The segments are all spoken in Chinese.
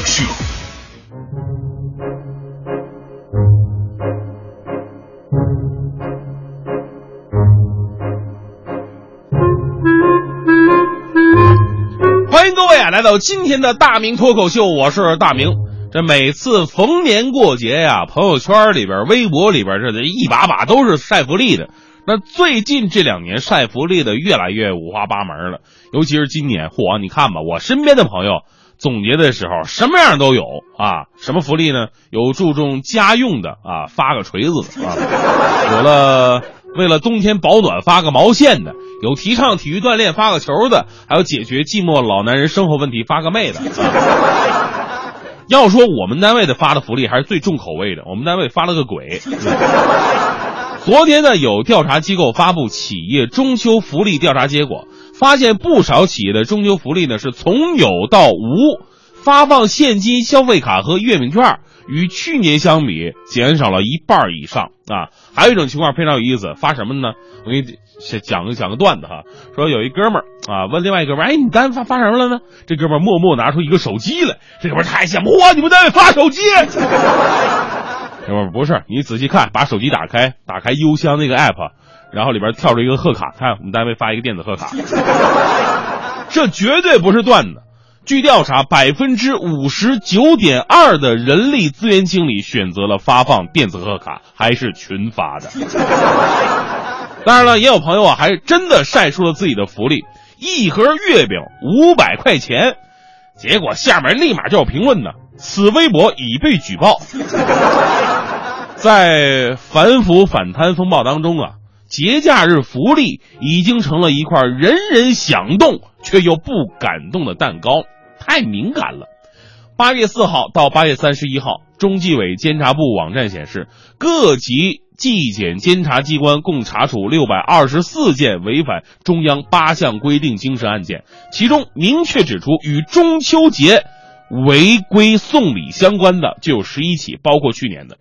欢迎各位啊，来到今天的大明脱口秀，我是大明。这每次逢年过节呀，朋友圈里边、微博里边，这这一把把都是晒福利的。那最近这两年晒福利的越来越五花八门了，尤其是今年，嚯，你看吧，我身边的朋友总结的时候，什么样都有啊。什么福利呢？有注重家用的啊，发个锤子的啊；有了为了冬天保暖发个毛线的；有提倡体育锻炼发个球的；还有解决寂寞老男人生活问题发个妹的。啊要说我们单位的发的福利还是最重口味的，我们单位发了个鬼。昨天呢，有调查机构发布企业中秋福利调查结果，发现不少企业的中秋福利呢是从有到无，发放现金消费卡和月饼券，与去年相比减少了一半以上啊。还有一种情况非常有意思，发什么呢？我给你讲个讲个段子哈，说有一哥们儿啊问另外一哥们儿，哎，你单位发发什么了呢？这哥们儿默默拿出一个手机来，这哥们儿太羡慕，哇，你们单位发手机？哥们儿不是，你仔细看，把手机打开，打开邮箱那个 app，然后里边跳出一个贺卡，看我们单位发一个电子贺卡，这绝对不是段子。据调查，百分之五十九点二的人力资源经理选择了发放电子贺卡，还是群发的。当然了，也有朋友啊，还真的晒出了自己的福利，一盒月饼五百块钱，结果下面立马就有评论呢，此微博已被举报。在反腐反贪风暴当中啊，节假日福利已经成了一块人人想动却又不敢动的蛋糕，太敏感了。八月四号到八月三十一号，中纪委监察部网站显示，各级纪检监察机关共查处六百二十四件违反中央八项规定精神案件，其中明确指出与中秋节违规送礼相关的就有十一起，包括去年的。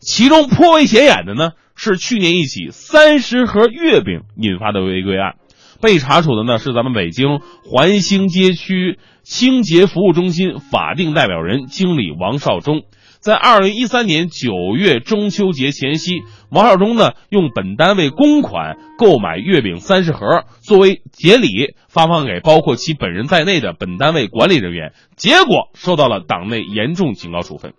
其中颇为显眼的呢，是去年一起三十盒月饼引发的违规案。被查处的呢是咱们北京环兴街区清洁服务中心法定代表人经理王少忠。在二零一三年九月中秋节前夕，王少忠呢用本单位公款购买月饼三十盒，作为节礼发放给包括其本人在内的本单位管理人员，结果受到了党内严重警告处分。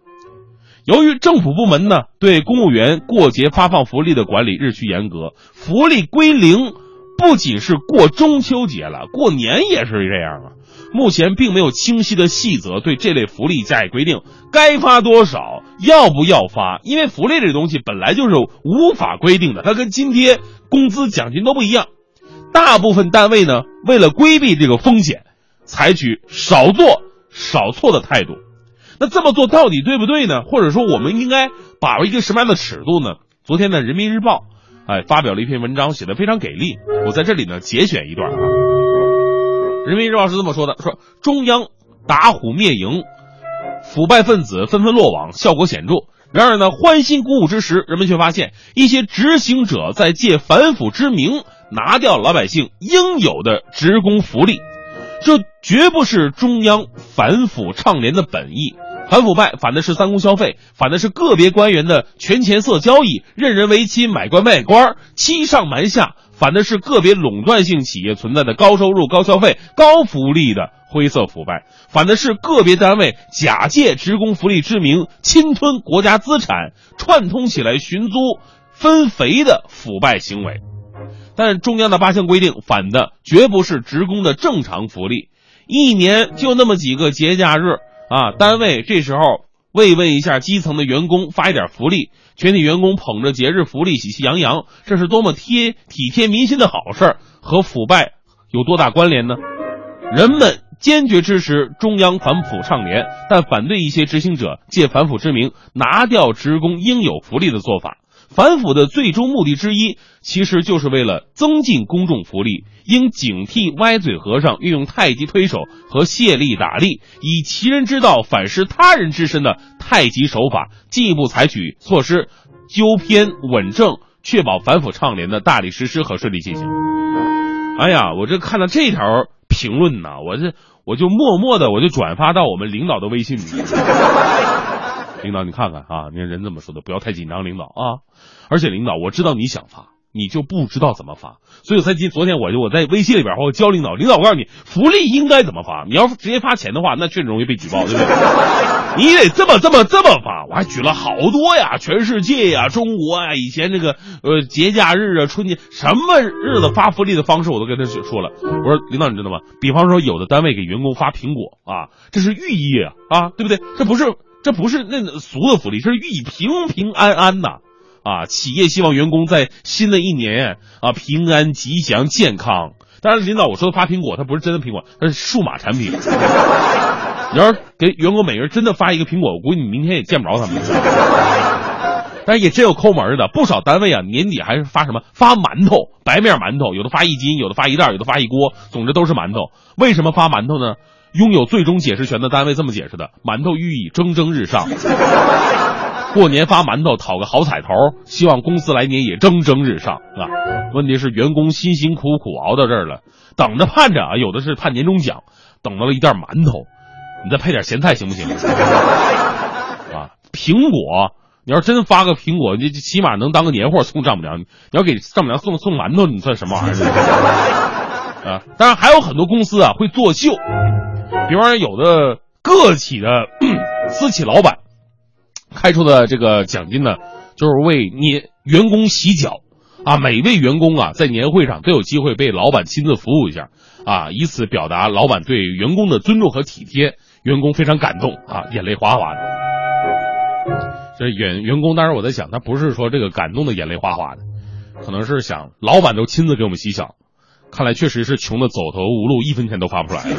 由于政府部门呢对公务员过节发放福利的管理日趋严格，福利归零不仅是过中秋节了，过年也是这样啊。目前并没有清晰的细则对这类福利加以规定，该发多少，要不要发？因为福利这东西本来就是无法规定的，它跟津贴、工资、奖金都不一样。大部分单位呢，为了规避这个风险，采取少做少错的态度。那这么做到底对不对呢？或者说，我们应该把握一个什么样的尺度呢？昨天呢，《人民日报》哎发表了一篇文章，写的非常给力。我在这里呢节选一段啊，《人民日报》是这么说的：说中央打虎灭蝇，腐败分子纷纷落网，效果显著。然而呢，欢欣鼓舞之时，人们却发现一些执行者在借反腐之名，拿掉老百姓应有的职工福利，这绝不是中央反腐倡廉的本意。反腐败反的是三公消费，反的是个别官员的权钱色交易、任人唯亲、买官卖官、欺上瞒下，反的是个别垄断性企业存在的高收入、高消费、高福利的灰色腐败，反的是个别单位假借职工福利之名侵吞国家资产、串通起来寻租分肥的腐败行为。但中央的八项规定反的绝不是职工的正常福利，一年就那么几个节假日。啊，单位这时候慰问一下基层的员工，发一点福利，全体员工捧着节日福利喜气洋洋，这是多么贴体贴民心的好事儿，和腐败有多大关联呢？人们坚决支持中央反腐倡廉，但反对一些执行者借反腐之名拿掉职工应有福利的做法。反腐的最终目的之一，其实就是为了增进公众福利，应警惕歪嘴和尚运用太极推手和卸力打力，以其人之道反施他人之身的太极手法，进一步采取措施，纠偏稳正，确保反腐倡廉的大力实施和顺利进行。哎呀，我这看到这条评论呢，我这我就默默的我就转发到我们领导的微信里。领导，你看看啊，你看人这么说的，不要太紧张，领导啊。而且领导，我知道你想发，你就不知道怎么发，所以才今昨天我就我在微信里边我教领导，领导我告诉你，福利应该怎么发。你要是直接发钱的话，那确实容易被举报，对不对？你得这么这么这么发。我还举了好多呀，全世界呀，中国呀，以前这个呃节假日啊，春节什么日子发福利的方式，我都跟他说了。我说领导，你知道吗？比方说有的单位给员工发苹果啊，这是寓意啊啊，对不对？这不是。这不是那俗的福利，这是寓意平平安安呐，啊！企业希望员工在新的一年啊平安吉祥健康。当然，领导我说的发苹果，它不是真的苹果，它是数码产品。你要是给员工每人真的发一个苹果，我估计你明天也见不着他们。但是也真有抠门的，不少单位啊年底还是发什么发馒头，白面馒头，有的发一斤，有的发一袋，有的发一锅，总之都是馒头。为什么发馒头呢？拥有最终解释权的单位这么解释的：馒头寓意蒸蒸日上，过年发馒头讨个好彩头，希望公司来年也蒸蒸日上啊。问题是员工辛辛苦苦熬到这儿了，等着盼着啊，有的是盼年终奖，等到了一袋馒头，你再配点咸菜行不行？啊，苹果，你要真发个苹果，你起码能当个年货送丈母娘。你要给丈母娘送送馒头，你算什么玩意儿？啊，当然还有很多公司啊会作秀。比方说，有的个体的 私企老板开出的这个奖金呢，就是为年员工洗脚啊，每位员工啊在年会上都有机会被老板亲自服务一下啊，以此表达老板对员工的尊重和体贴，员工非常感动啊，眼泪哗哗的。这员员工当时我在想，他不是说这个感动的眼泪哗哗的，可能是想老板都亲自给我们洗脚。看来确实是穷的走投无路，一分钱都发不出来了。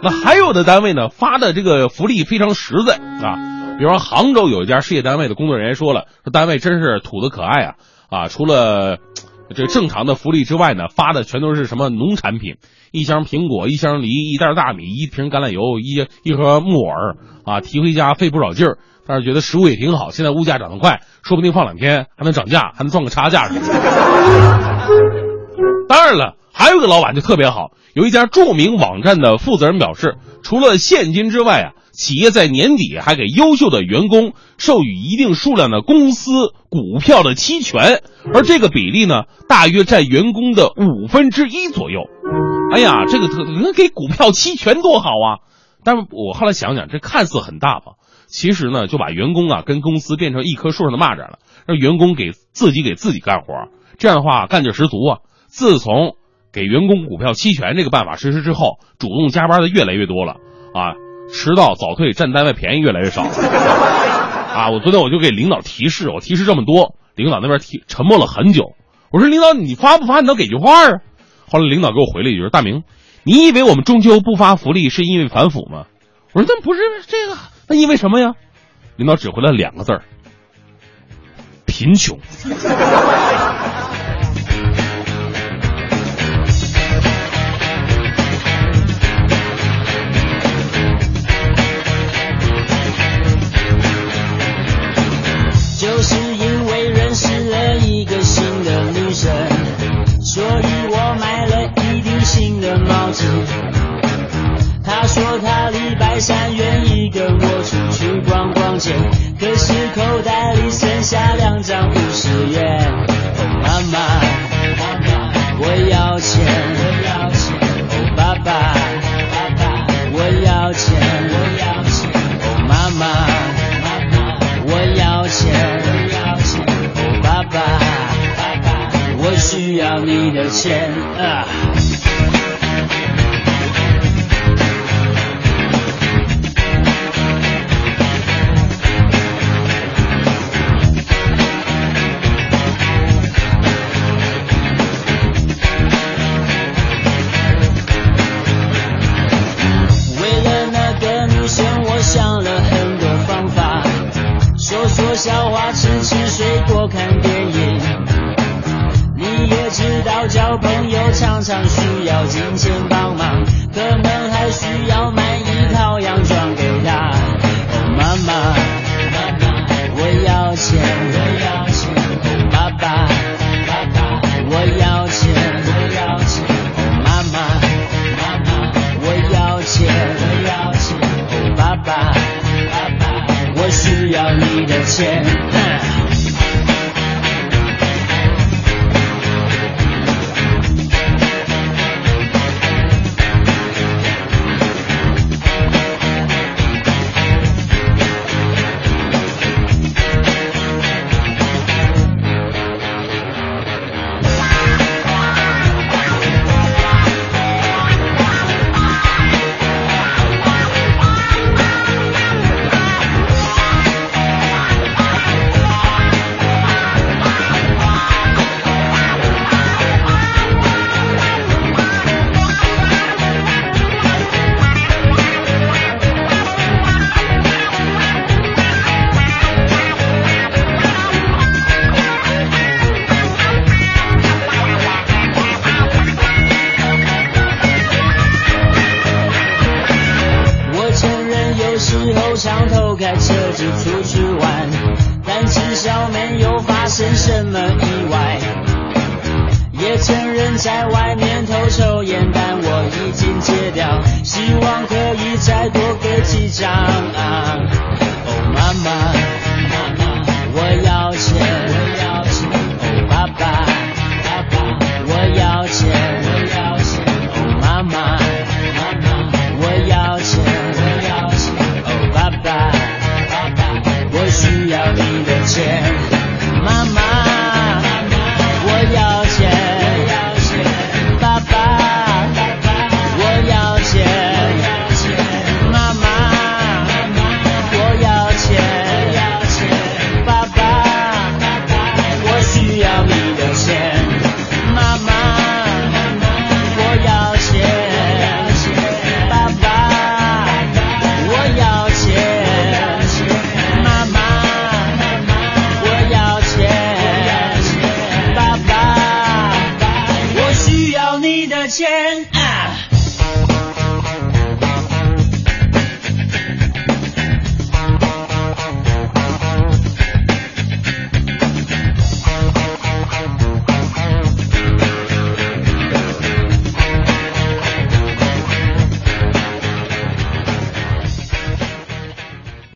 那还有的单位呢，发的这个福利非常实在啊。比方杭州有一家事业单位的工作人员说了，说单位真是土的可爱啊啊！除了这正常的福利之外呢，发的全都是什么农产品，一箱苹果，一箱梨，一袋大米，一瓶橄榄油，一一盒木耳啊，提回家费不少劲儿，但是觉得食物也挺好。现在物价涨得快，说不定放两天还能涨价，还能赚个差价。当然了，还有个老板就特别好。有一家著名网站的负责人表示，除了现金之外啊，企业在年底还给优秀的员工授予一定数量的公司股票的期权，而这个比例呢，大约占员工的五分之一左右。哎呀，这个特能给股票期权多好啊！但是我后来想想，这看似很大方，其实呢，就把员工啊跟公司变成一棵树上的蚂蚱了，让员工给自己给自己干活，这样的话干劲十足啊。自从给员工股票期权这个办法实施之后，主动加班的越来越多了啊，迟到早退占单位便宜越来越少了 啊！我昨天我就给领导提示，我提示这么多，领导那边提沉默了很久。我说领导你发不发？你能给句话啊？后来领导给我回了一句：“大明，你以为我们中秋不发福利是因为反腐吗？”我说那不是这个，那因为什么呀？领导只回了两个字儿：贫穷。跟我出去逛逛街，可是口袋里剩下两张五十元。哦妈妈，妈妈，我要钱，我要钱。哦爸爸，爸爸，我要钱，我要钱。哦妈妈，妈妈，我要钱，我要钱。哦爸爸，爸爸，我需要你的钱啊。常常需要金钱帮忙可能还需要买一套洋装给她妈妈妈妈我要钱我要钱爸爸爸爸我要钱我要钱妈妈妈妈我要钱我要钱爸爸爸爸我需要你的钱。开车子出去玩，但至少没有发生什么意外。也承认在外面偷抽烟，但我已经戒掉。希望。先。